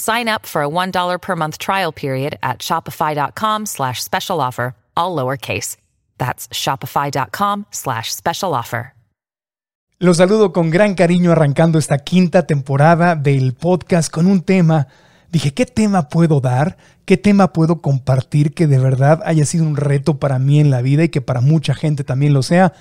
Sign up for a $1 per month trial period at shopify.com slash special offer, all lowercase. That's shopify.com slash special offer. Los saludo con gran cariño arrancando esta quinta temporada del podcast con un tema. Dije, ¿qué tema puedo dar? ¿Qué tema puedo compartir que de verdad haya sido un reto para mí en la vida y que para mucha gente también lo sea?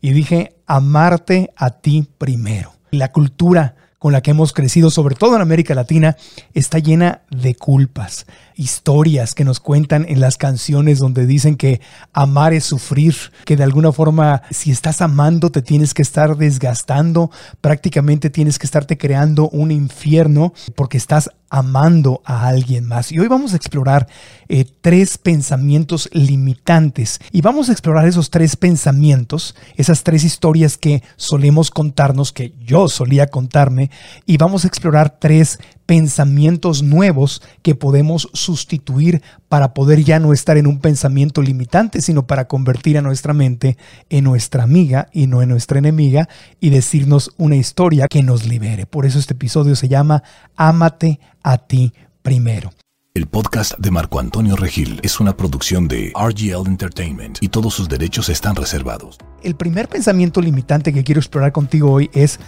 Y dije, amarte a ti primero. La cultura con la que hemos crecido, sobre todo en América Latina, está llena de culpas, historias que nos cuentan en las canciones donde dicen que amar es sufrir, que de alguna forma si estás amando te tienes que estar desgastando, prácticamente tienes que estarte creando un infierno porque estás amando a alguien más. Y hoy vamos a explorar eh, tres pensamientos limitantes y vamos a explorar esos tres pensamientos, esas tres historias que solemos contarnos, que yo solía contarme, y vamos a explorar tres pensamientos nuevos que podemos sustituir para poder ya no estar en un pensamiento limitante, sino para convertir a nuestra mente en nuestra amiga y no en nuestra enemiga y decirnos una historia que nos libere. Por eso este episodio se llama Ámate a ti primero. El podcast de Marco Antonio Regil es una producción de RGL Entertainment y todos sus derechos están reservados. El primer pensamiento limitante que quiero explorar contigo hoy es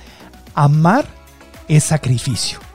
amar es sacrificio.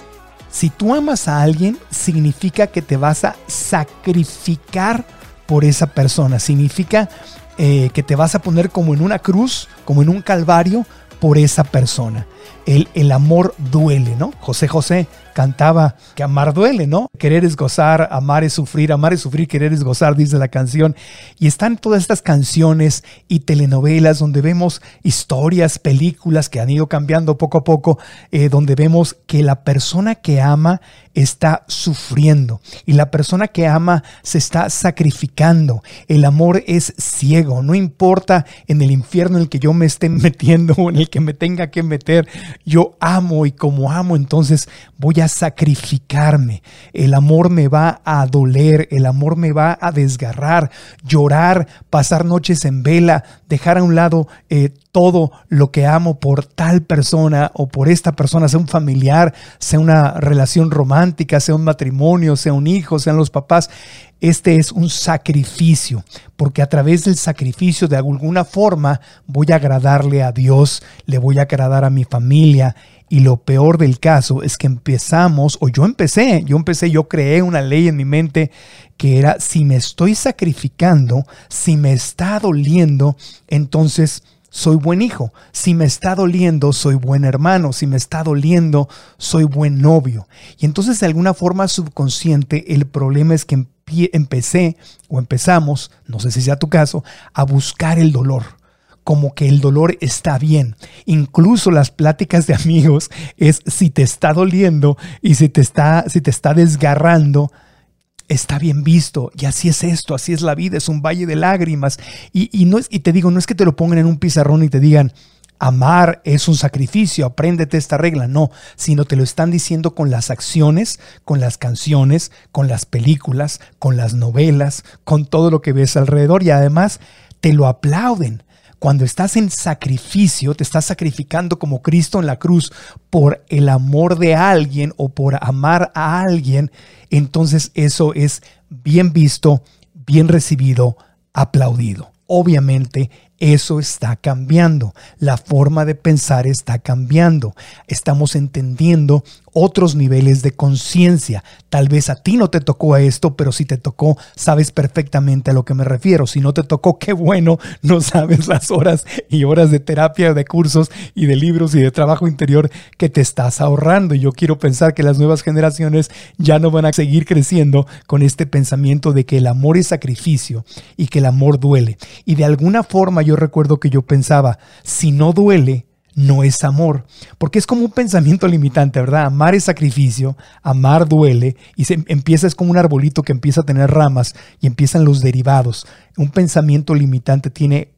Si tú amas a alguien, significa que te vas a sacrificar por esa persona. Significa eh, que te vas a poner como en una cruz, como en un calvario por esa persona. El, el amor duele, ¿no? José José cantaba que amar duele, ¿no? Querer es gozar, amar es sufrir, amar es sufrir, querer es gozar, dice la canción. Y están todas estas canciones y telenovelas donde vemos historias, películas que han ido cambiando poco a poco, eh, donde vemos que la persona que ama está sufriendo y la persona que ama se está sacrificando. El amor es ciego, no importa en el infierno en el que yo me esté metiendo o en el que me tenga que meter, yo amo y como amo, entonces voy a sacrificarme. El amor me va a doler, el amor me va a desgarrar, llorar, pasar noches en vela, dejar a un lado eh, todo lo que amo por tal persona o por esta persona, sea un familiar, sea una relación romántica, sea un matrimonio, sea un hijo, sean los papás. Este es un sacrificio, porque a través del sacrificio de alguna forma voy a agradarle a Dios, le voy a agradar a mi familia. Y lo peor del caso es que empezamos, o yo empecé, yo empecé, yo creé una ley en mi mente que era, si me estoy sacrificando, si me está doliendo, entonces soy buen hijo. Si me está doliendo, soy buen hermano. Si me está doliendo, soy buen novio. Y entonces de alguna forma subconsciente el problema es que empecé o empezamos, no sé si sea tu caso, a buscar el dolor como que el dolor está bien. Incluso las pláticas de amigos es si te está doliendo y si te está, si te está desgarrando, está bien visto y así es esto, así es la vida, es un valle de lágrimas. Y, no es, y te digo, no es que te lo pongan en un pizarrón y te digan, amar es un sacrificio, apréndete esta regla, no, sino te lo están diciendo con las acciones, con las canciones, con las películas, con las novelas, con todo lo que ves alrededor. Y además te lo aplauden. Cuando estás en sacrificio, te estás sacrificando como Cristo en la cruz por el amor de alguien o por amar a alguien, entonces eso es bien visto, bien recibido, aplaudido. Obviamente eso está cambiando. La forma de pensar está cambiando. Estamos entendiendo otros niveles de conciencia. Tal vez a ti no te tocó esto, pero si te tocó, sabes perfectamente a lo que me refiero. Si no te tocó, qué bueno, no sabes las horas y horas de terapia, de cursos y de libros y de trabajo interior que te estás ahorrando. Y yo quiero pensar que las nuevas generaciones ya no van a seguir creciendo con este pensamiento de que el amor es sacrificio y que el amor duele. Y de alguna forma yo recuerdo que yo pensaba, si no duele, no es amor, porque es como un pensamiento limitante, ¿verdad? Amar es sacrificio, amar duele y se empieza es como un arbolito que empieza a tener ramas y empiezan los derivados. Un pensamiento limitante tiene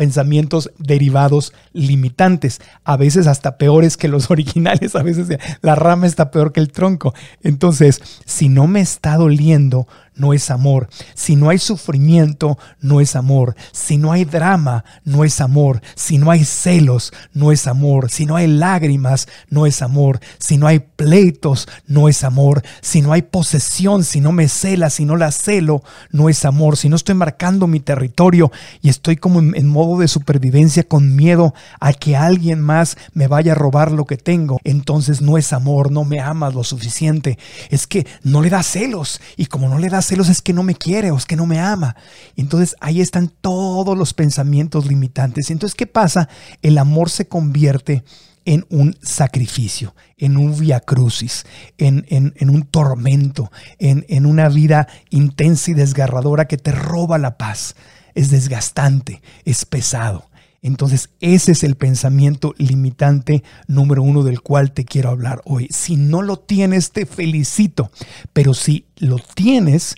pensamientos derivados limitantes, a veces hasta peores que los originales, a veces la rama está peor que el tronco. Entonces, si no me está doliendo, no es amor. Si no hay sufrimiento, no es amor. Si no hay drama, no es amor. Si no hay celos, no es amor. Si no hay lágrimas, no es amor. Si no hay pleitos, no es amor. Si no hay posesión, si no me cela, si no la celo, no es amor. Si no estoy marcando mi territorio y estoy como en, modo de supervivencia con miedo a que alguien más me vaya a robar lo que tengo, entonces no es amor, no me amas lo suficiente. Es que no le da celos y como no le da celos es que no me quiere o es que no me ama. Entonces ahí están todos los pensamientos limitantes. Entonces, ¿qué pasa? El amor se convierte en un sacrificio, en un via crucis, en, en, un tormento, en, en una vida intensa y desgarradora que te roba la paz. Es desgastante, es pesado. Entonces, ese es el pensamiento limitante número uno del cual te quiero hablar hoy. Si no lo tienes, te felicito, pero si lo tienes,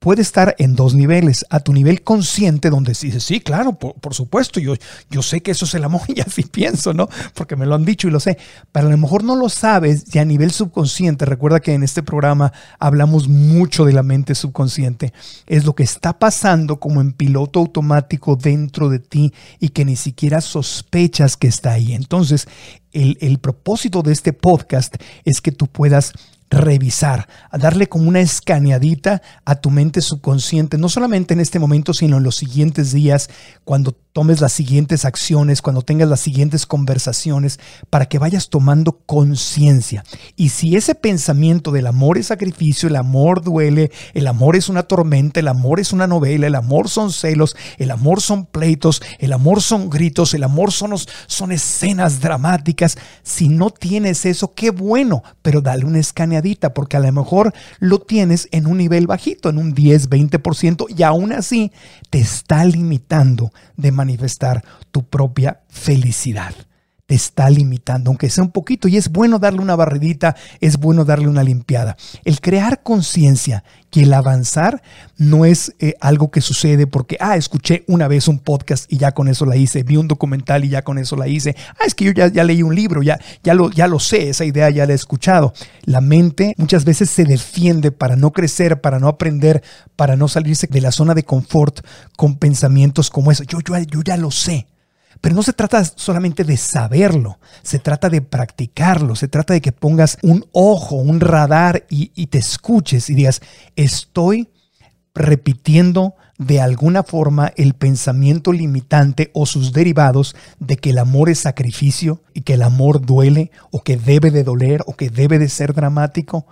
puede estar en dos niveles. A tu nivel consciente, donde dices, sí, claro, por, supuesto, yo, yo sé que eso es el amor y así pienso, ¿no? Porque me lo han dicho y lo sé. Pero a lo mejor no lo sabes y a nivel subconsciente, recuerda que en este programa hablamos mucho de la mente subconsciente. Es lo que está pasando como en piloto automático dentro de ti y que ni siquiera sospechas que está ahí. Entonces, el, el propósito de este podcast es que tú puedas revisar, a darle como una escaneadita a tu mente subconsciente, no solamente en este momento, sino en los siguientes días, cuando tomes las siguientes acciones, cuando tengas las siguientes conversaciones, para que vayas tomando conciencia. Y si ese pensamiento del amor es sacrificio, el amor duele, el amor es una tormenta, el amor es una novela, el amor son celos, el amor son pleitos, el amor son gritos, el amor son, son escenas dramáticas, si no tienes eso, qué bueno, pero dale una escaneadita porque a lo mejor lo tienes en un nivel bajito, en un 10, 20%, y aún así te está limitando de manifestar tu propia felicidad te está limitando, aunque sea un poquito, y es bueno darle una barridita, es bueno darle una limpiada. El crear conciencia y el avanzar no es eh, algo que sucede porque, ah, escuché una vez un podcast y ya con eso la hice, vi un documental y ya con eso la hice, ah, es que yo ya, ya leí un libro, ya, ya, lo, ya lo sé, esa idea ya la he escuchado. La mente muchas veces se defiende para no crecer, para no aprender, para no salirse de la zona de confort con pensamientos como eso. Yo, yo, yo ya lo sé. Pero no se trata solamente de saberlo, se trata de practicarlo, se trata de que pongas un ojo, un radar y, te escuches y digas, estoy repitiendo de alguna forma el pensamiento limitante o sus derivados de que el amor es sacrificio y que el amor duele o que debe de doler o que debe de ser dramático.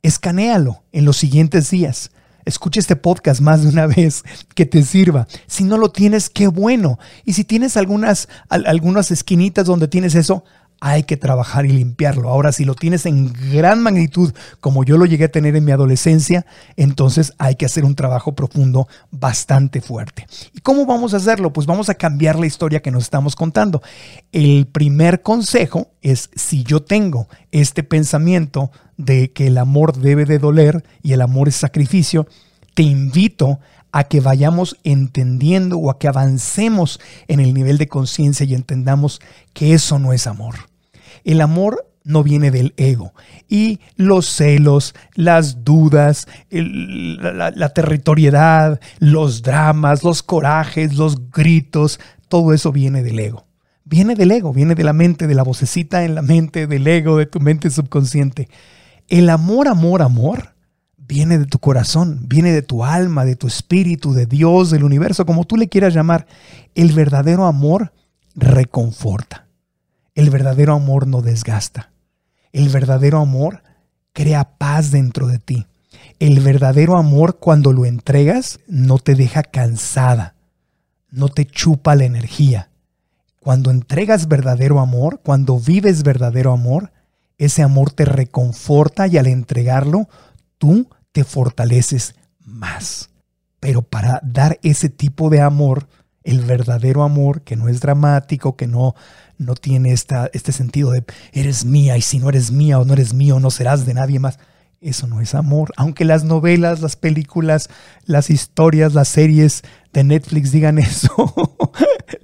Escanéalo en los siguientes días. Escucha este podcast más de una vez que te sirva. Si no lo tienes, qué bueno. Y si tienes algunas, algunas esquinitas donde tienes eso, hay que trabajar y limpiarlo. Ahora, si lo tienes en gran magnitud, como yo lo llegué a tener en mi adolescencia, entonces hay que hacer un trabajo profundo bastante fuerte. ¿Y cómo vamos a hacerlo? Pues vamos a cambiar la historia que nos estamos contando. El primer consejo es si yo tengo este pensamiento de que el amor debe de doler y el amor es sacrificio, te invito a que vayamos entendiendo o a que avancemos en el nivel de conciencia y entendamos que eso no es amor. El amor no viene del ego. Y los celos, las dudas, la, territoriedad, los dramas, los corajes, los gritos, todo eso viene del ego. Viene del ego, viene de la mente, de la vocecita en la mente, del ego, de tu mente subconsciente. El amor, amor, amor viene de tu corazón, viene de tu alma, de tu espíritu, de Dios, del universo, como tú le quieras llamar. El verdadero amor reconforta. El verdadero amor no desgasta. El verdadero amor crea paz dentro de ti. El verdadero amor cuando lo entregas no te deja cansada, no te chupa la energía. Cuando entregas verdadero amor, cuando vives verdadero amor, ese amor te reconforta y al entregarlo, tú te fortaleces más. Pero para dar ese tipo de amor, el verdadero amor, que no es dramático, que no, no tiene esta, este sentido de eres mía y si no eres mía o no eres mío, no serás de nadie más. Eso no es amor. Aunque las novelas, las películas, las historias, las series de Netflix digan eso,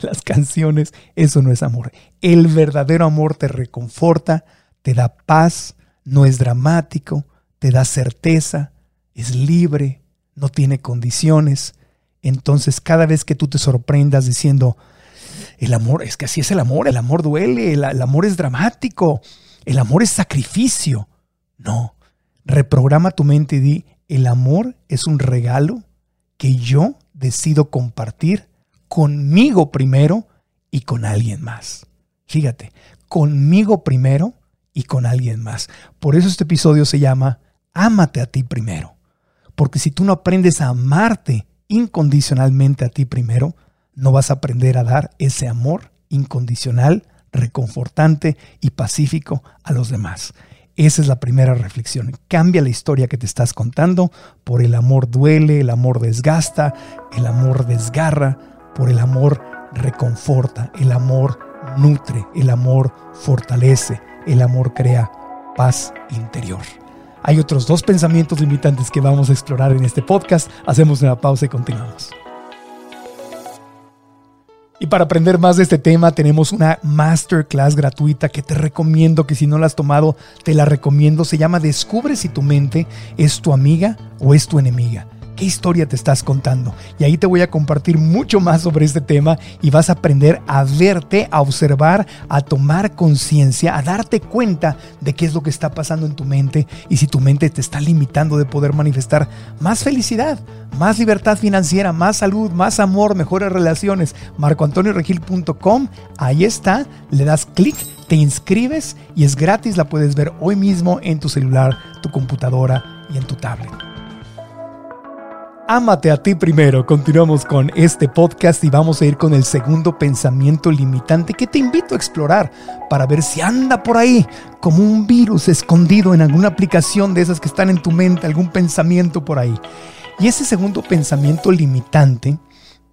las canciones, eso no es amor. El verdadero amor te reconforta, te da paz, no es dramático, te da certeza, es libre, no tiene condiciones. Entonces cada vez que tú te sorprendas diciendo, el amor, es que así es el amor, el amor duele, el, amor es dramático, el amor es sacrificio. No, reprograma tu mente y di, el amor es un regalo que yo decido compartir conmigo primero y con alguien más. Fíjate, conmigo primero y con alguien más. Por eso este episodio se llama Ámate a ti primero. Porque si tú no aprendes a amarte incondicionalmente a ti primero, no vas a aprender a dar ese amor incondicional, reconfortante y pacífico a los demás. Esa es la primera reflexión. Cambia la historia que te estás contando por el amor duele, el amor desgasta, el amor desgarra, por el amor reconforta, el amor nutre, el amor fortalece, el amor crea paz interior. Hay otros dos pensamientos limitantes que vamos a explorar en este podcast. Hacemos una pausa y continuamos. Y para aprender más de este tema tenemos una masterclass gratuita que te recomiendo que si no la has tomado, te la recomiendo. Se llama Descubre si tu mente es tu amiga o es tu enemiga. ¿Qué historia te estás contando? Y ahí te voy a compartir mucho más sobre este tema y vas a aprender a verte, a observar, a tomar conciencia, a darte cuenta de qué es lo que está pasando en tu mente y si tu mente te está limitando de poder manifestar más felicidad, más libertad financiera, más salud, más amor, mejores relaciones. MarcoAntonioRegil.com, ahí está, le das clic, te inscribes y es gratis, la puedes ver hoy mismo en tu celular, tu computadora y en tu tablet. Ámate a ti primero. Continuamos con este podcast y vamos a ir con el segundo pensamiento limitante que te invito a explorar para ver si anda por ahí como un virus escondido en alguna aplicación de esas que están en tu mente, algún pensamiento por ahí. Y ese segundo pensamiento limitante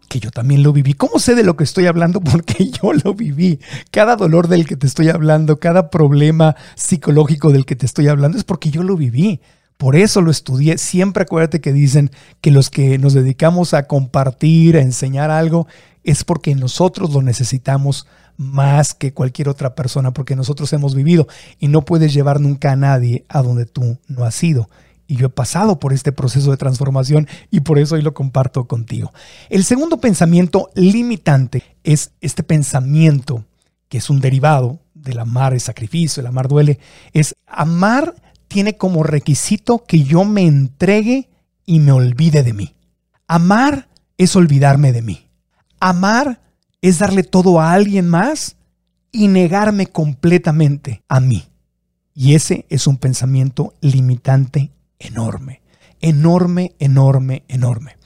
que yo también lo viví. ¿Cómo sé de lo que estoy hablando? Porque yo lo viví. Cada dolor del que te estoy hablando, cada problema psicológico del que te estoy hablando es porque yo lo viví. Por eso lo estudié. Siempre acuérdate que dicen que los que nos dedicamos a compartir, a enseñar algo, es porque nosotros lo necesitamos más que cualquier otra persona, porque nosotros hemos vivido y no puedes llevar nunca a nadie a donde tú no has ido. Y yo he pasado por este proceso de transformación y por eso hoy lo comparto contigo. El segundo pensamiento limitante es este pensamiento que es un derivado del amar es sacrificio, el amar duele, es amar tiene como requisito que yo me entregue y me olvide de mí. Amar es olvidarme de mí. Amar es darle todo a alguien más y negarme completamente a mí. Y ese es un pensamiento limitante enorme, enorme, enorme, enorme.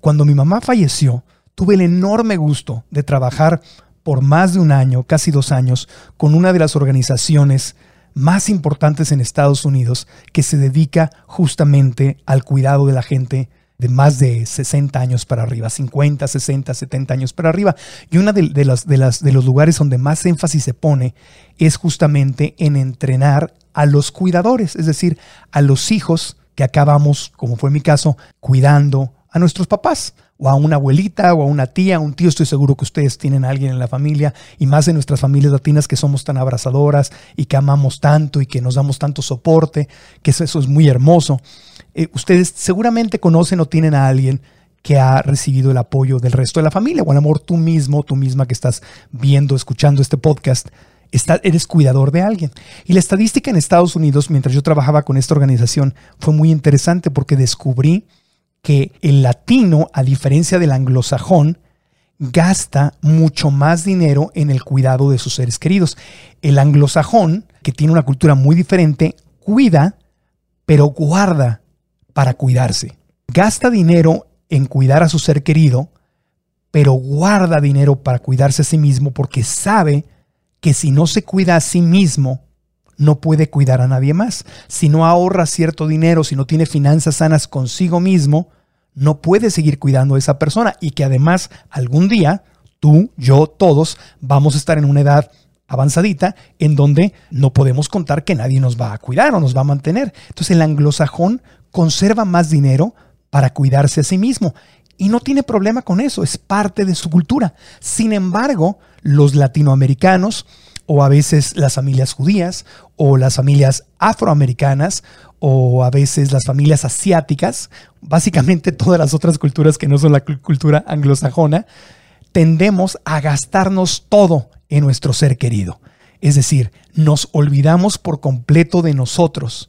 Cuando mi mamá falleció, tuve el enorme gusto de trabajar por más de un año, casi dos años, con una de las organizaciones más importantes en Estados Unidos que se dedica justamente al cuidado de la gente de más de 60 años para arriba, 50, 60, 70 años para arriba. Y uno de, de, las, de, las, de los lugares donde más énfasis se pone es justamente en entrenar a los cuidadores, es decir, a los hijos que acabamos, como fue mi caso, cuidando a nuestros papás o a una abuelita o a una tía, un tío, estoy seguro que ustedes tienen a alguien en la familia y más en nuestras familias latinas que somos tan abrazadoras y que amamos tanto y que nos damos tanto soporte, que eso, es muy hermoso. Eh, ustedes seguramente conocen o tienen a alguien que ha recibido el apoyo del resto de la familia, o a lo mejor tú mismo, tú misma que estás viendo, escuchando este podcast, está, eres cuidador de alguien. Y la estadística en Estados Unidos, mientras yo trabajaba con esta organización, fue muy interesante porque descubrí que el latino, a diferencia del anglosajón, gasta mucho más dinero en el cuidado de sus seres queridos. El anglosajón, que tiene una cultura muy diferente, cuida, pero guarda para cuidarse. Gasta dinero en cuidar a su ser querido, pero guarda dinero para cuidarse a sí mismo porque sabe que si no se cuida a sí mismo, no puede cuidar a nadie más. Si no ahorra cierto dinero, si no tiene finanzas sanas consigo mismo, no puede seguir cuidando a esa persona y que además algún día tú, yo, todos vamos a estar en una edad avanzadita en donde no podemos contar que nadie nos va a cuidar o nos va a mantener. Entonces el anglosajón conserva más dinero para cuidarse a sí mismo y no tiene problema con eso, es parte de su cultura. Sin embargo, los latinoamericanos o a veces las familias judías o las familias afroamericanas o a veces las familias asiáticas, básicamente todas las otras culturas que no son la cultura anglosajona, tendemos a gastarnos todo en nuestro ser querido. Es decir, nos olvidamos por completo de nosotros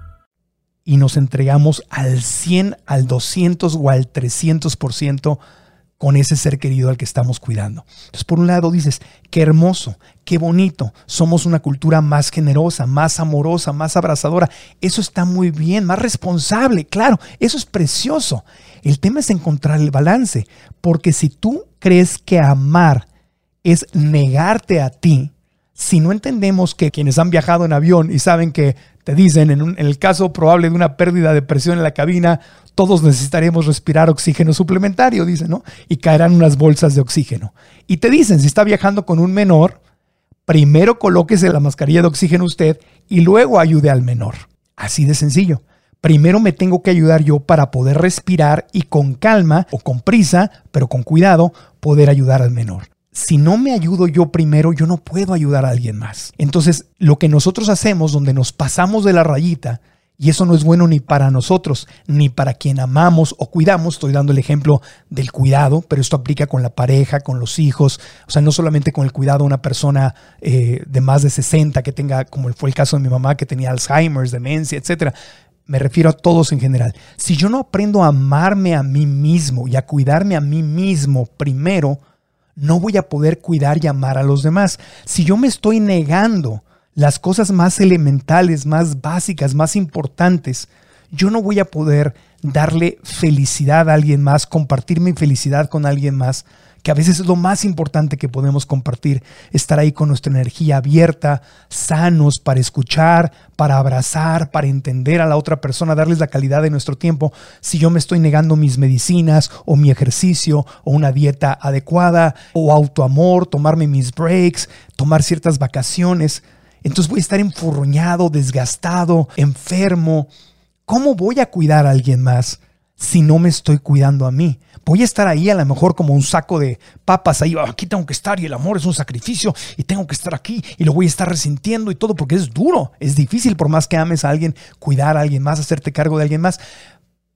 Y nos entregamos al 100, al 200 o al 300% con ese ser querido al que estamos cuidando. Entonces, por un lado dices, qué hermoso, qué bonito, somos una cultura más generosa, más amorosa, más abrazadora. Eso está muy bien, más responsable, claro, eso es precioso. El tema es encontrar el balance, porque si tú crees que amar es negarte a ti, si no entendemos que quienes han viajado en avión y saben que te dicen, en, el caso probable de una pérdida de presión en la cabina, todos necesitaremos respirar oxígeno suplementario, dicen, ¿no? Y caerán unas bolsas de oxígeno. Y te dicen, si está viajando con un menor, primero colóquese la mascarilla de oxígeno usted y luego ayude al menor. Así de sencillo. Primero me tengo que ayudar yo para poder respirar y con calma o con prisa, pero con cuidado, poder ayudar al menor si no me ayudo yo primero, yo no puedo ayudar a alguien más. Entonces, lo que nosotros hacemos, donde nos pasamos de la rayita, y eso no es bueno ni para nosotros, ni para quien amamos o cuidamos. Estoy dando el ejemplo del cuidado, pero esto aplica con la pareja, con los hijos. O sea, no solamente con el cuidado de una persona eh, de más de 60 que tenga, como fue el caso de mi mamá, que tenía Alzheimer's, demencia, etc. Me refiero a todos en general. Si yo no aprendo a amarme a mí mismo y a cuidarme a mí mismo primero, no voy a poder cuidar y amar a los demás. Si yo me estoy negando las cosas más elementales, más básicas, más importantes, yo no voy a poder darle felicidad a alguien más, compartir mi felicidad con alguien más que a veces es lo más importante que podemos compartir, estar ahí con nuestra energía abierta, sanos para escuchar, para abrazar, para entender a la otra persona, darles la calidad de nuestro tiempo. Si yo me estoy negando mis medicinas o mi ejercicio o una dieta adecuada o autoamor, tomarme mis breaks, tomar ciertas vacaciones, entonces voy a estar enfurruñado, desgastado, enfermo. ¿Cómo voy a cuidar a alguien más si no me estoy cuidando a mí? voy a estar ahí a lo mejor como un saco de papas, ahí aquí tengo que estar y el amor es un sacrificio y tengo que estar aquí y lo voy a estar resintiendo y todo porque es duro, es difícil por más que ames a alguien, cuidar a alguien más, hacerte cargo de alguien más.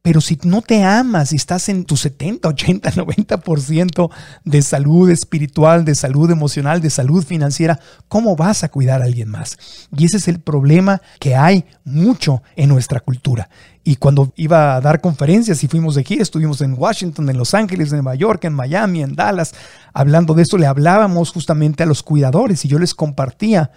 Pero si no te amas y estás en tu 70, 80, 90% de salud espiritual, de salud emocional, de salud financiera, ¿cómo vas a cuidar a alguien más? Y ese es el problema que hay mucho en nuestra cultura. Y cuando iba a dar conferencias y fuimos de aquí, estuvimos en Washington, en Los Ángeles, en Nueva York, en Miami, en Dallas, hablando de esto, le hablábamos justamente a los cuidadores y yo les compartía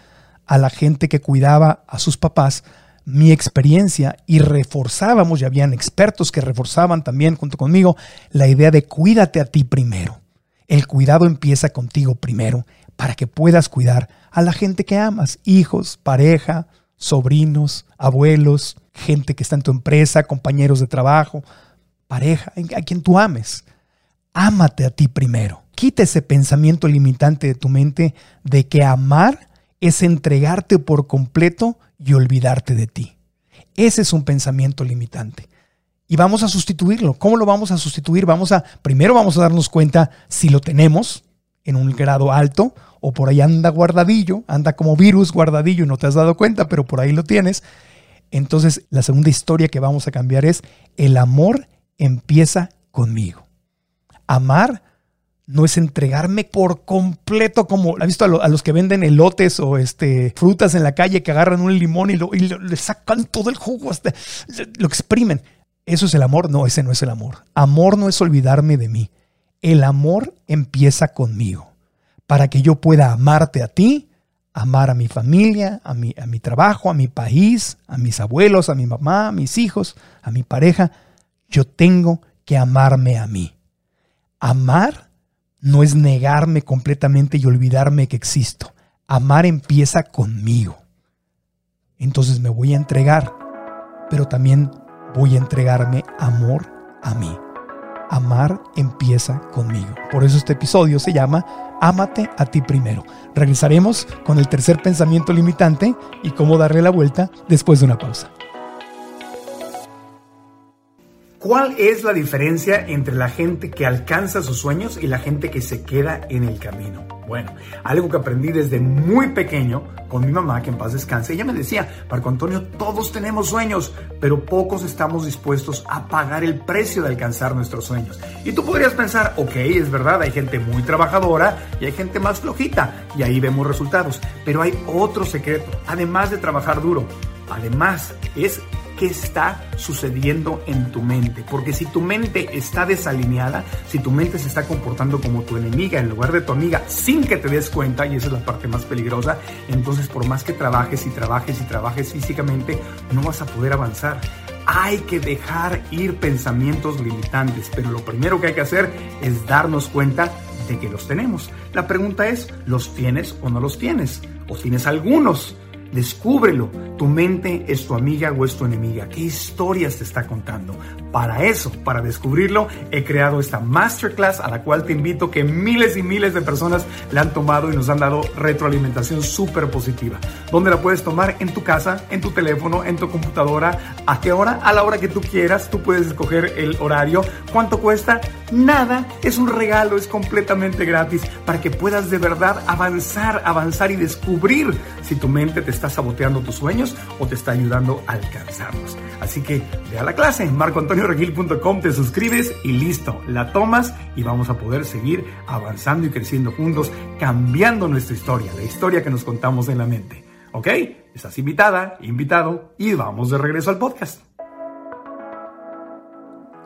a la gente que cuidaba a sus papás mi experiencia y reforzábamos, ya habían expertos que reforzaban también junto conmigo la idea de cuídate a ti primero. El cuidado empieza contigo primero para que puedas cuidar a la gente que amas, hijos, pareja, sobrinos, abuelos, gente que está en tu empresa, compañeros de trabajo, pareja, a quien tú ames. Ámate a ti primero. Quita ese pensamiento limitante de tu mente de que amar es entregarte por completo y olvidarte de ti. Ese es un pensamiento limitante. Y vamos a sustituirlo. ¿Cómo lo vamos a sustituir? Vamos a, primero vamos a darnos cuenta si lo tenemos en un grado alto o por ahí anda guardadillo, anda como virus guardadillo y no te has dado cuenta, pero por ahí lo tienes. Entonces, la segunda historia que vamos a cambiar es el amor empieza conmigo. Amar no es entregarme por completo como, ¿ha visto a, los que venden elotes o este, frutas en la calle que agarran un limón y, lo, le sacan todo el jugo, hasta, lo exprimen? ¿Eso es el amor? No, ese no es el amor. Amor no es olvidarme de mí. El amor empieza conmigo. Para que yo pueda amarte a ti, amar a mi familia, a mi, a mi trabajo, a mi país, a mis abuelos, a mi mamá, a mis hijos, a mi pareja, yo tengo que amarme a mí. Amar no es negarme completamente y olvidarme que existo. Amar empieza conmigo. Entonces me voy a entregar, pero también voy a entregarme amor a mí. Amar empieza conmigo. Por eso este episodio se llama Ámate a ti primero. Regresaremos con el tercer pensamiento limitante y cómo darle la vuelta después de una pausa. ¿Cuál es la diferencia entre la gente que alcanza sus sueños y la gente que se queda en el camino? Bueno, algo que aprendí desde muy pequeño con mi mamá, que en paz descanse, ella me decía, Marco Antonio, todos tenemos sueños, pero pocos estamos dispuestos a pagar el precio de alcanzar nuestros sueños. Y tú podrías pensar, ok, es verdad, hay gente muy trabajadora y hay gente más flojita, y ahí vemos resultados, pero hay otro secreto, además de trabajar duro, además es qué está sucediendo en tu mente. Porque si tu mente está desalineada, si tu mente se está comportando como tu enemiga en lugar de tu amiga sin que te des cuenta, y esa es la parte más peligrosa, entonces por más que trabajes y trabajes y trabajes físicamente, no vas a poder avanzar. Hay que dejar ir pensamientos limitantes, pero lo primero que hay que hacer es darnos cuenta de que los tenemos. La pregunta es, ¿los tienes o no los tienes? ¿O tienes algunos? Descúbrelo. Tu mente es tu amiga o es tu enemiga. ¿Qué historias te está contando? Para eso, para descubrirlo, he creado esta masterclass a la cual te invito que miles y miles de personas la han tomado y nos han dado retroalimentación súper positiva. ¿Dónde la puedes tomar? En tu casa, en tu teléfono, en tu computadora. ¿A qué hora? A la hora que tú quieras. Tú puedes escoger el horario. ¿Cuánto cuesta? Nada. Es un regalo, es completamente gratis para que puedas de verdad avanzar, avanzar y descubrir si tu mente te está saboteando tus sueños o te está ayudando a alcanzarlos. Así que ve a la clase marcoantonioregil.com, te suscribes y listo, la tomas y vamos a poder seguir avanzando y creciendo juntos, cambiando nuestra historia, la historia que nos contamos en la mente. ¿Ok? Estás invitada, invitado y vamos de regreso al podcast.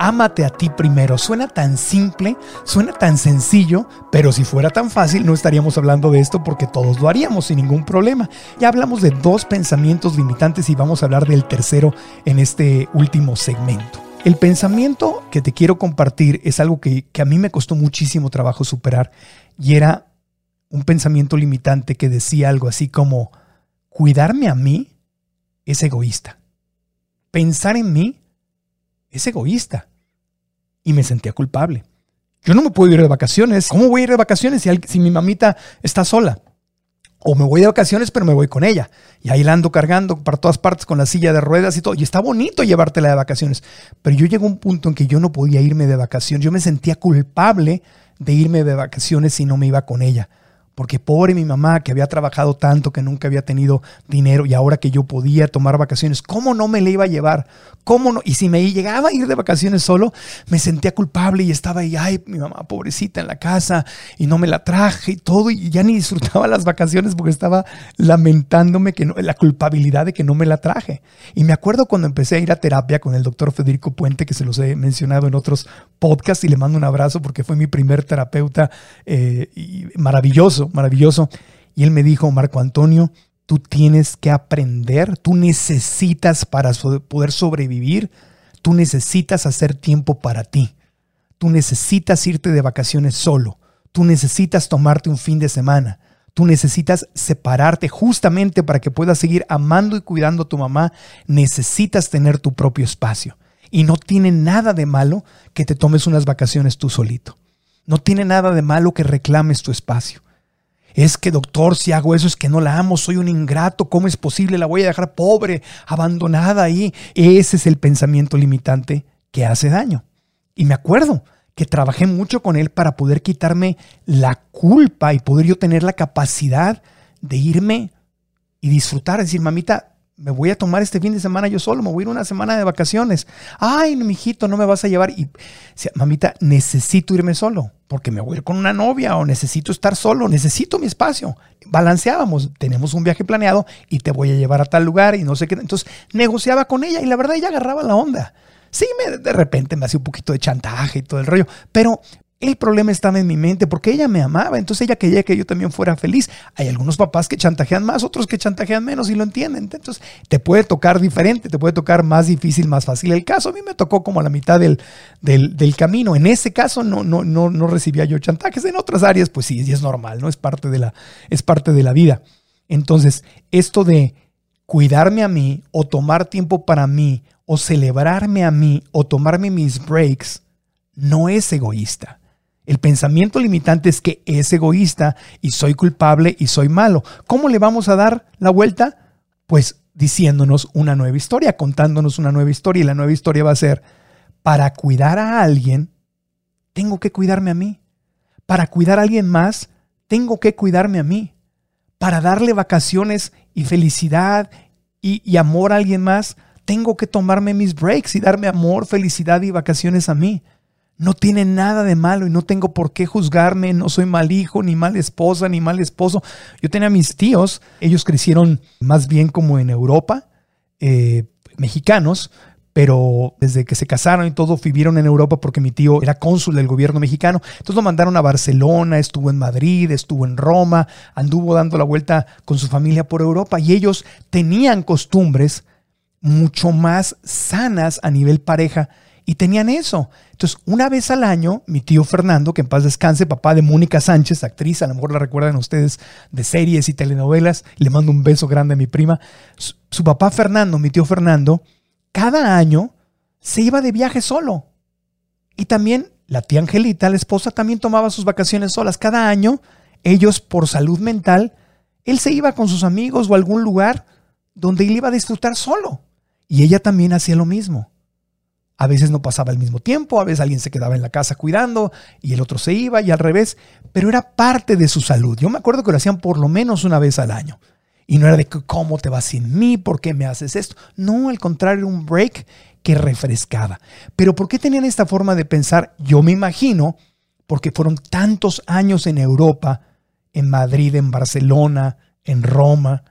Ámate a ti primero. Suena tan simple, suena tan sencillo, pero si fuera tan fácil no estaríamos hablando de esto porque todos lo haríamos sin ningún problema. Ya hablamos de dos pensamientos limitantes y vamos a hablar del tercero en este último segmento. El pensamiento que te quiero compartir es algo que, que a mí me costó muchísimo trabajo superar y era un pensamiento limitante que decía algo así como, cuidarme a mí es egoísta. Pensar en mí es egoísta y me sentía culpable. Yo no me puedo ir de vacaciones. ¿Cómo voy a ir de vacaciones si, mi mamita está sola? O me voy de vacaciones, pero me voy con ella. Y ahí la ando cargando para todas partes con la silla de ruedas y todo. Y está bonito llevártela de vacaciones. Pero yo llegué a un punto en que yo no podía irme de vacaciones. Yo me sentía culpable de irme de vacaciones si no me iba con ella. Porque pobre mi mamá, que había trabajado tanto, que nunca había tenido dinero y ahora que yo podía tomar vacaciones, ¿cómo no me le iba a llevar? ¿Cómo no? Y si me llegaba a ir de vacaciones solo, me sentía culpable y estaba ahí, ay, mi mamá pobrecita en la casa y no me la traje y todo y ya ni disfrutaba las vacaciones porque estaba lamentándome que la culpabilidad de que no me la traje. Y me acuerdo cuando empecé a ir a terapia con el doctor Federico Puente, que se los he mencionado en otros podcasts y le mando un abrazo porque fue mi primer terapeuta eh, maravilloso maravilloso, Y él me dijo, Marco Antonio, tú tienes que aprender, tú necesitas para poder sobrevivir, tú necesitas hacer tiempo para ti. Tú necesitas irte de vacaciones solo. Tú necesitas tomarte un fin de semana. Tú necesitas separarte justamente para que puedas seguir amando y cuidando a tu mamá. Necesitas tener tu propio espacio. Y no tiene nada de malo que te tomes unas vacaciones tú solito. No tiene nada de malo que reclames tu espacio. Es que, doctor, si hago eso es que no la amo, soy un ingrato, ¿cómo es posible? La voy a dejar pobre, abandonada ahí. Ese es el pensamiento limitante que hace daño. Y me acuerdo que trabajé mucho con él para poder quitarme la culpa y poder yo tener la capacidad de irme y disfrutar, decir, mamita, me voy a tomar este fin de semana yo solo, me voy a ir una semana de vacaciones. Ay, mi hijito, no me vas a llevar. Y, mamita, necesito irme solo, porque me voy a ir con una novia o necesito estar solo, necesito mi espacio. Balanceábamos, tenemos un viaje planeado y te voy a llevar a tal lugar y no sé qué. Entonces negociaba con ella y la verdad ella agarraba la onda. Sí, me, de repente me hacía un poquito de chantaje y todo el rollo, pero el problema estaba en mi mente porque ella me amaba, entonces ella quería que yo también fuera feliz. Hay algunos papás que chantajean más, otros que chantajean menos y lo entienden. Entonces te puede tocar diferente, te puede tocar más difícil, más fácil. El caso a mí me tocó como a la mitad del, del, camino. En ese caso no, no, no, no recibía yo chantajes. En otras áreas, pues sí, es normal, ¿no? Es parte de la, es parte de la vida. Entonces, esto de cuidarme a mí o tomar tiempo para mí o celebrarme a mí o tomarme mis breaks no es egoísta el pensamiento limitante es que es egoísta y soy culpable y soy malo. ¿Cómo le vamos a dar la vuelta? Pues diciéndonos una nueva historia, contándonos una nueva historia. Y la nueva historia va a ser, para cuidar a alguien, tengo que cuidarme a mí. Para cuidar a alguien más, tengo que cuidarme a mí. Para darle vacaciones y felicidad y, y amor a alguien más, tengo que tomarme mis breaks y darme amor, felicidad y vacaciones a mí. No tiene nada de malo y no tengo por qué juzgarme, no soy mal hijo, ni mal esposa, ni mal esposo. Yo tenía mis tíos, ellos crecieron más bien como en Europa, eh, mexicanos, pero desde que se casaron y todo vivieron en Europa porque mi tío era cónsul del gobierno mexicano. Entonces lo mandaron a Barcelona, estuvo en Madrid, estuvo en Roma, anduvo dando la vuelta con su familia por Europa y ellos tenían costumbres mucho más sanas a nivel pareja y tenían eso. Entonces, una vez al año, mi tío Fernando, que en paz descanse, papá de Mónica Sánchez, actriz, a lo mejor la recuerdan ustedes de series y telenovelas, le mando un beso grande a mi prima. Su, papá Fernando, mi tío Fernando, cada año se iba de viaje solo. Y también la tía Angelita, la esposa, también tomaba sus vacaciones solas. Cada año, ellos por salud mental, él se iba con sus amigos o a algún lugar donde él iba a disfrutar solo. Y ella también hacía lo mismo. A veces no pasaba el mismo tiempo, a veces alguien se quedaba en la casa cuidando y el otro se iba y al revés, pero era parte de su salud. Yo me acuerdo que lo hacían por lo menos una vez al año. Y no era de cómo te vas sin mí, por qué me haces esto. No, al contrario, un break que refrescaba. Pero ¿por qué tenían esta forma de pensar? Yo me imagino, porque fueron tantos años en Europa, en Madrid, en Barcelona, en Roma,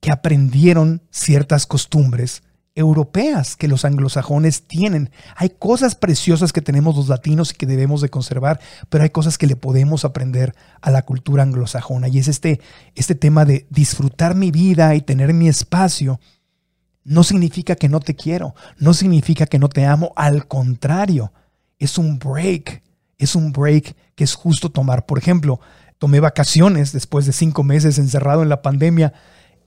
que aprendieron ciertas costumbres europeas que los anglosajones tienen. Hay cosas preciosas que tenemos los latinos y que debemos de conservar, pero hay cosas que le podemos aprender a la cultura anglosajona. Y es este, este tema de disfrutar mi vida y tener mi espacio. No significa que no te quiero, no significa que no te amo, al contrario, es un break, es un break que es justo tomar. Por ejemplo, tomé vacaciones después de cinco meses encerrado en la pandemia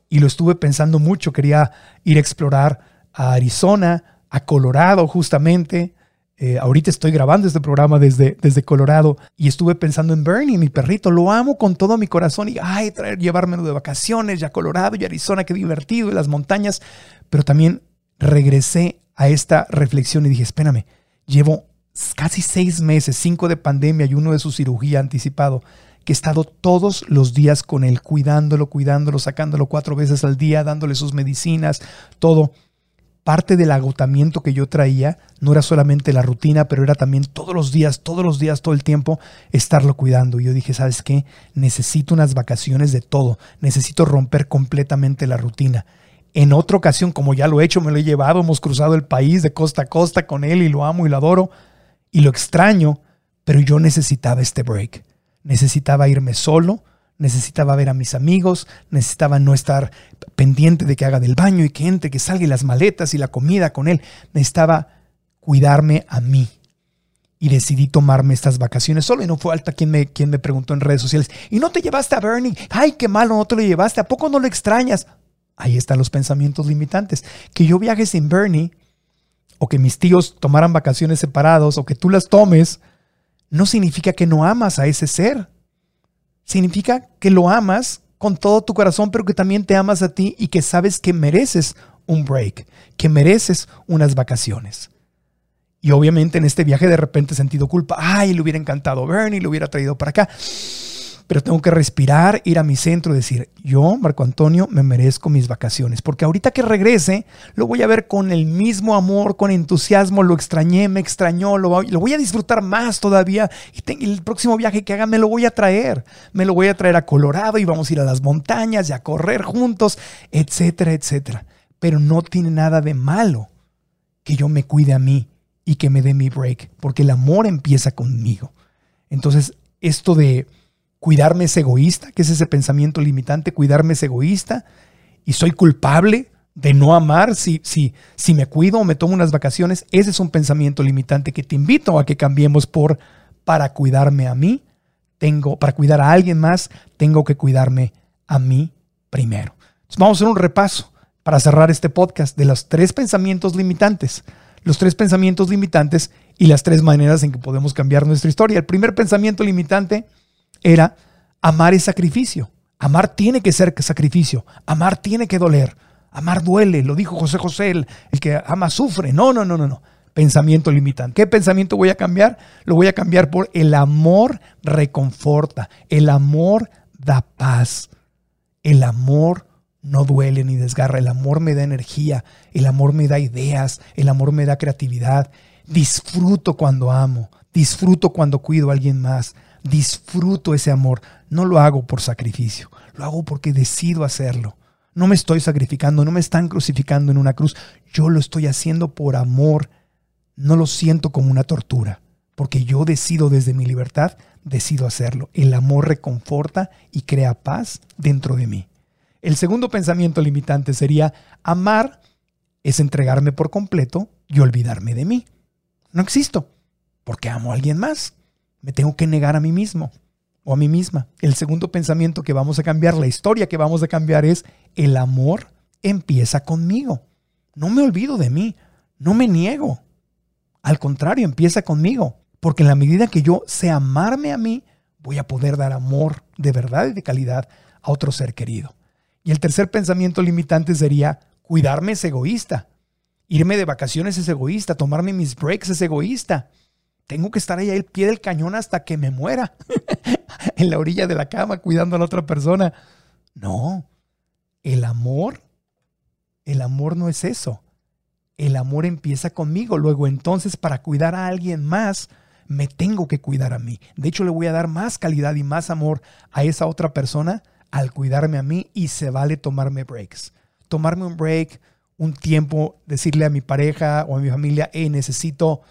y lo estuve pensando mucho, quería ir a explorar a Arizona, a Colorado justamente. Eh, ahorita estoy grabando este programa desde, desde Colorado y estuve pensando en Bernie, mi perrito. Lo amo con todo mi corazón y, ay, traer, llevármelo de vacaciones ya Colorado y Arizona, qué divertido, y las montañas. Pero también regresé a esta reflexión y dije, espérame, llevo casi seis meses, cinco de pandemia y uno de su cirugía anticipado, que he estado todos los días con él, cuidándolo, cuidándolo, sacándolo cuatro veces al día, dándole sus medicinas, todo parte del agotamiento que yo traía no era solamente la rutina, pero era también todos los días, todos los días, todo el tiempo estarlo cuidando. Y yo dije, ¿sabes qué? Necesito unas vacaciones de todo, necesito romper completamente la rutina. En otra ocasión, como ya lo he hecho, me lo he llevado, hemos cruzado el país de costa a costa con él y lo amo y lo adoro y lo extraño, pero yo necesitaba este break. Necesitaba irme solo, necesitaba ver a mis amigos, necesitaba no estar pendiente de que haga del baño y que entre, que salga las maletas y la comida con él. Necesitaba cuidarme a mí. Y decidí tomarme estas vacaciones solo. Y no fue alta quien me, quien me preguntó en redes sociales. ¿Y no te llevaste a Bernie? Ay, qué malo, no te lo llevaste. ¿A poco no lo extrañas? Ahí están los pensamientos limitantes. Que yo viaje sin Bernie o que mis tíos tomaran vacaciones separados o que tú las tomes, no significa que no amas a ese ser. Significa que lo amas con todo tu corazón, pero que también te amas a ti y que sabes que mereces un break, que mereces unas vacaciones. Y obviamente en este viaje de repente he sentido culpa. Ay, le hubiera encantado Bernie, lo hubiera traído para acá pero tengo que respirar, ir a mi centro y decir, yo, Marco Antonio, me merezco mis vacaciones, porque ahorita que regrese, lo voy a ver con el mismo amor, con entusiasmo, lo extrañé, me extrañó, lo, voy a disfrutar más todavía y el próximo viaje que haga me lo voy a traer, me lo voy a traer a Colorado y vamos a ir a las montañas y a correr juntos, etcétera, etcétera. Pero no tiene nada de malo que yo me cuide a mí y que me dé mi break, porque el amor empieza conmigo. Entonces, esto de cuidarme es egoísta, que es ese pensamiento limitante, cuidarme es egoísta y soy culpable de no amar si, si, si me cuido o me tomo unas vacaciones. Ese es un pensamiento limitante que te invito a que cambiemos por para cuidarme a mí, tengo, para cuidar a alguien más, tengo que cuidarme a mí primero. vamos a hacer un repaso para cerrar este podcast de los tres pensamientos limitantes. Los tres pensamientos limitantes y las tres maneras en que podemos cambiar nuestra historia. El primer pensamiento limitante era amar es sacrificio. Amar tiene que ser sacrificio. Amar tiene que doler. Amar duele. Lo dijo José José, el, que ama sufre. No, no, no, no, no. Pensamiento limitante. ¿Qué pensamiento voy a cambiar? Lo voy a cambiar por el amor reconforta. El amor da paz. El amor no duele ni desgarra. El amor me da energía. El amor me da ideas. El amor me da creatividad. Disfruto cuando amo. Disfruto cuando cuido a alguien más disfruto ese amor. No lo hago por sacrificio, lo hago porque decido hacerlo. No me estoy sacrificando, no me están crucificando en una cruz. Yo lo estoy haciendo por amor. No lo siento como una tortura, porque yo decido desde mi libertad, decido hacerlo. El amor reconforta y crea paz dentro de mí. El segundo pensamiento limitante sería, amar es entregarme por completo y olvidarme de mí. No existo, porque amo a alguien más me tengo que negar a mí mismo o a mí misma. El segundo pensamiento que vamos a cambiar, la historia que vamos a cambiar es el amor empieza conmigo. No me olvido de mí, no me niego. Al contrario, empieza conmigo. Porque en la medida que yo sé amarme a mí, voy a poder dar amor de verdad y de calidad a otro ser querido. Y el tercer pensamiento limitante sería, cuidarme es egoísta. Irme de vacaciones es egoísta, tomarme mis breaks es egoísta tengo que estar ahí al pie del cañón hasta que me muera, en la orilla de la cama cuidando a la otra persona. No, el amor, el amor no es eso. El amor empieza conmigo. Luego entonces para cuidar a alguien más, me tengo que cuidar a mí. De hecho, le voy a dar más calidad y más amor a esa otra persona al cuidarme a mí y se vale tomarme breaks. Tomarme un break, un tiempo, decirle a mi pareja o a mi familia, hey, necesito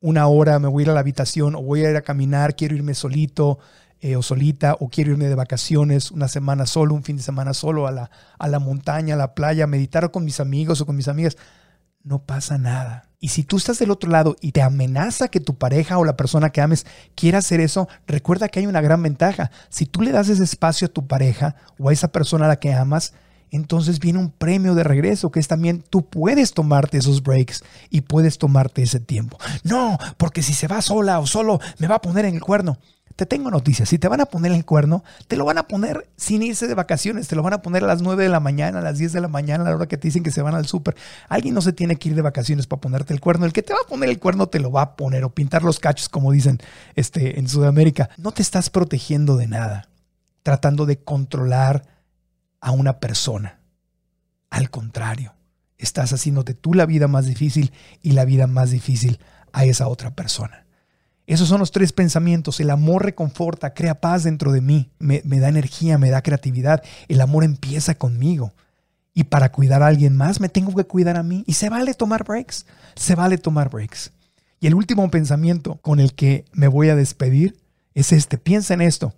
una hora, me voy a ir a la habitación o voy a ir a caminar, quiero irme solito eh, o solita o quiero irme de vacaciones una semana solo, un fin de semana solo a la, a la montaña, a la playa, a meditar con mis amigos o con mis amigas. No pasa nada. Y si tú estás del otro lado y te amenaza que tu pareja o la persona que ames quiera hacer eso, recuerda que hay una gran ventaja. Si tú le das ese espacio a tu pareja o a esa persona a la que amas, entonces viene un premio de regreso que es también tú puedes tomarte esos breaks y puedes tomarte ese tiempo. No, porque si se va sola o solo me va a poner en el cuerno. Te tengo noticias, si te van a poner en el cuerno, te lo van a poner sin irse de vacaciones, te lo van a poner a las 9 de la mañana, a las 10 de la mañana, a la hora que te dicen que se van al súper. Alguien no se tiene que ir de vacaciones para ponerte el cuerno. El que te va a poner el cuerno te lo va a poner o pintar los cachos, como dicen este, en Sudamérica. No te estás protegiendo de nada, tratando de controlar a una persona. Al contrario, estás haciéndote tú la vida más difícil y la vida más difícil a esa otra persona. Esos son los tres pensamientos. El amor reconforta, crea paz dentro de mí, me, da energía, me da creatividad. El amor empieza conmigo. Y para cuidar a alguien más me tengo que cuidar a mí. Y se vale tomar breaks. Se vale tomar breaks. Y el último pensamiento con el que me voy a despedir es este. Piensa en esto.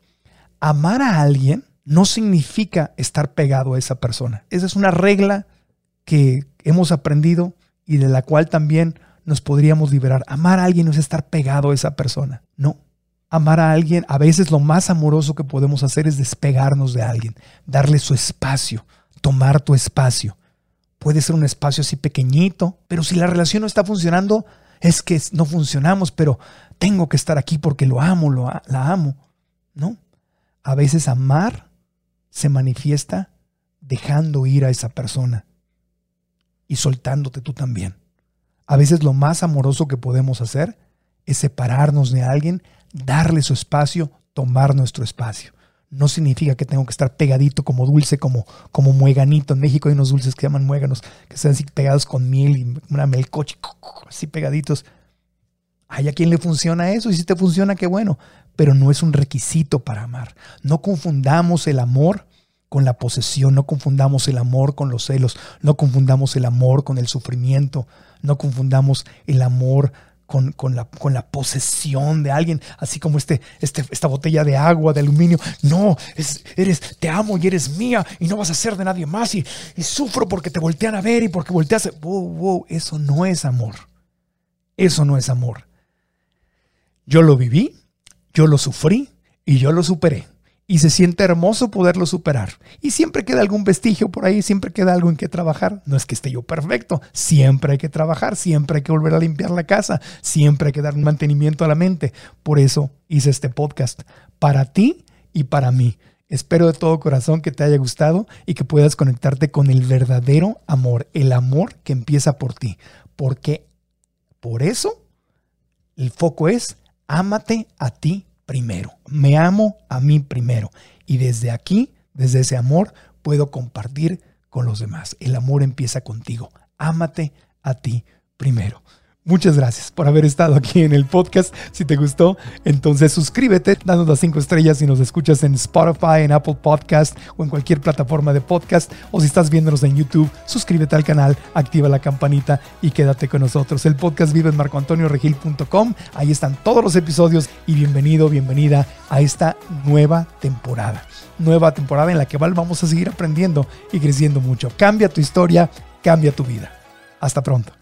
Amar a alguien no significa estar pegado a esa persona. Esa es una regla que hemos aprendido y de la cual también nos podríamos liberar. Amar a alguien no es estar pegado a esa persona. No. Amar a alguien, a veces lo más amoroso que podemos hacer es despegarnos de alguien, darle su espacio, tomar tu espacio. Puede ser un espacio así pequeñito, pero si la relación no está funcionando, es que no funcionamos, pero tengo que estar aquí porque lo amo, lo, la amo. No. A veces amar se manifiesta dejando ir a esa persona y soltándote tú también. A veces lo más amoroso que podemos hacer es separarnos de alguien, darle su espacio, tomar nuestro espacio. No significa que tengo que estar pegadito como dulce, como, como mueganito. En México hay unos dulces que llaman muéganos, que están así pegados con miel y una melcoche, así pegaditos. Hay a quien le funciona eso y si te funciona, qué bueno, pero no es un requisito para amar. No confundamos el amor con la posesión, no confundamos el amor con los celos, no confundamos el amor con el sufrimiento, no confundamos el amor con, con, la, con, la, posesión de alguien, así como este, este, esta botella de agua, de aluminio. No, es, eres, te amo y eres mía y no vas a ser de nadie más y, y sufro porque te voltean a ver y porque volteas. Wow, wow, eso no es amor. Eso no es amor. Yo lo viví, yo lo sufrí y yo lo superé y se siente hermoso poderlo superar. Y siempre queda algún vestigio por ahí, siempre queda algo en que trabajar. No es que esté yo perfecto, siempre hay que trabajar, siempre hay que volver a limpiar la casa, siempre hay que dar un mantenimiento a la mente. Por eso hice este podcast, para ti y para mí. Espero de todo corazón que te haya gustado y que puedas conectarte con el verdadero amor, el amor que empieza por ti. Porque por eso el foco es ámate a ti primero. Me amo a mí primero. Y desde aquí, desde ese amor, puedo compartir con los demás. El amor empieza contigo. Ámate a ti primero. Muchas gracias por haber estado aquí en el podcast. Si te gustó, entonces suscríbete, danos las cinco estrellas si nos escuchas en Spotify, en Apple Podcast o en cualquier plataforma de podcast. O si estás viéndonos en YouTube, suscríbete al canal, activa la campanita y quédate con nosotros. El podcast vive en marcoantonioregil.com. Ahí están todos los episodios y bienvenido, bienvenida a esta nueva temporada. Nueva temporada en la que vamos a seguir aprendiendo y creciendo mucho. Cambia tu historia, cambia tu vida. Hasta pronto.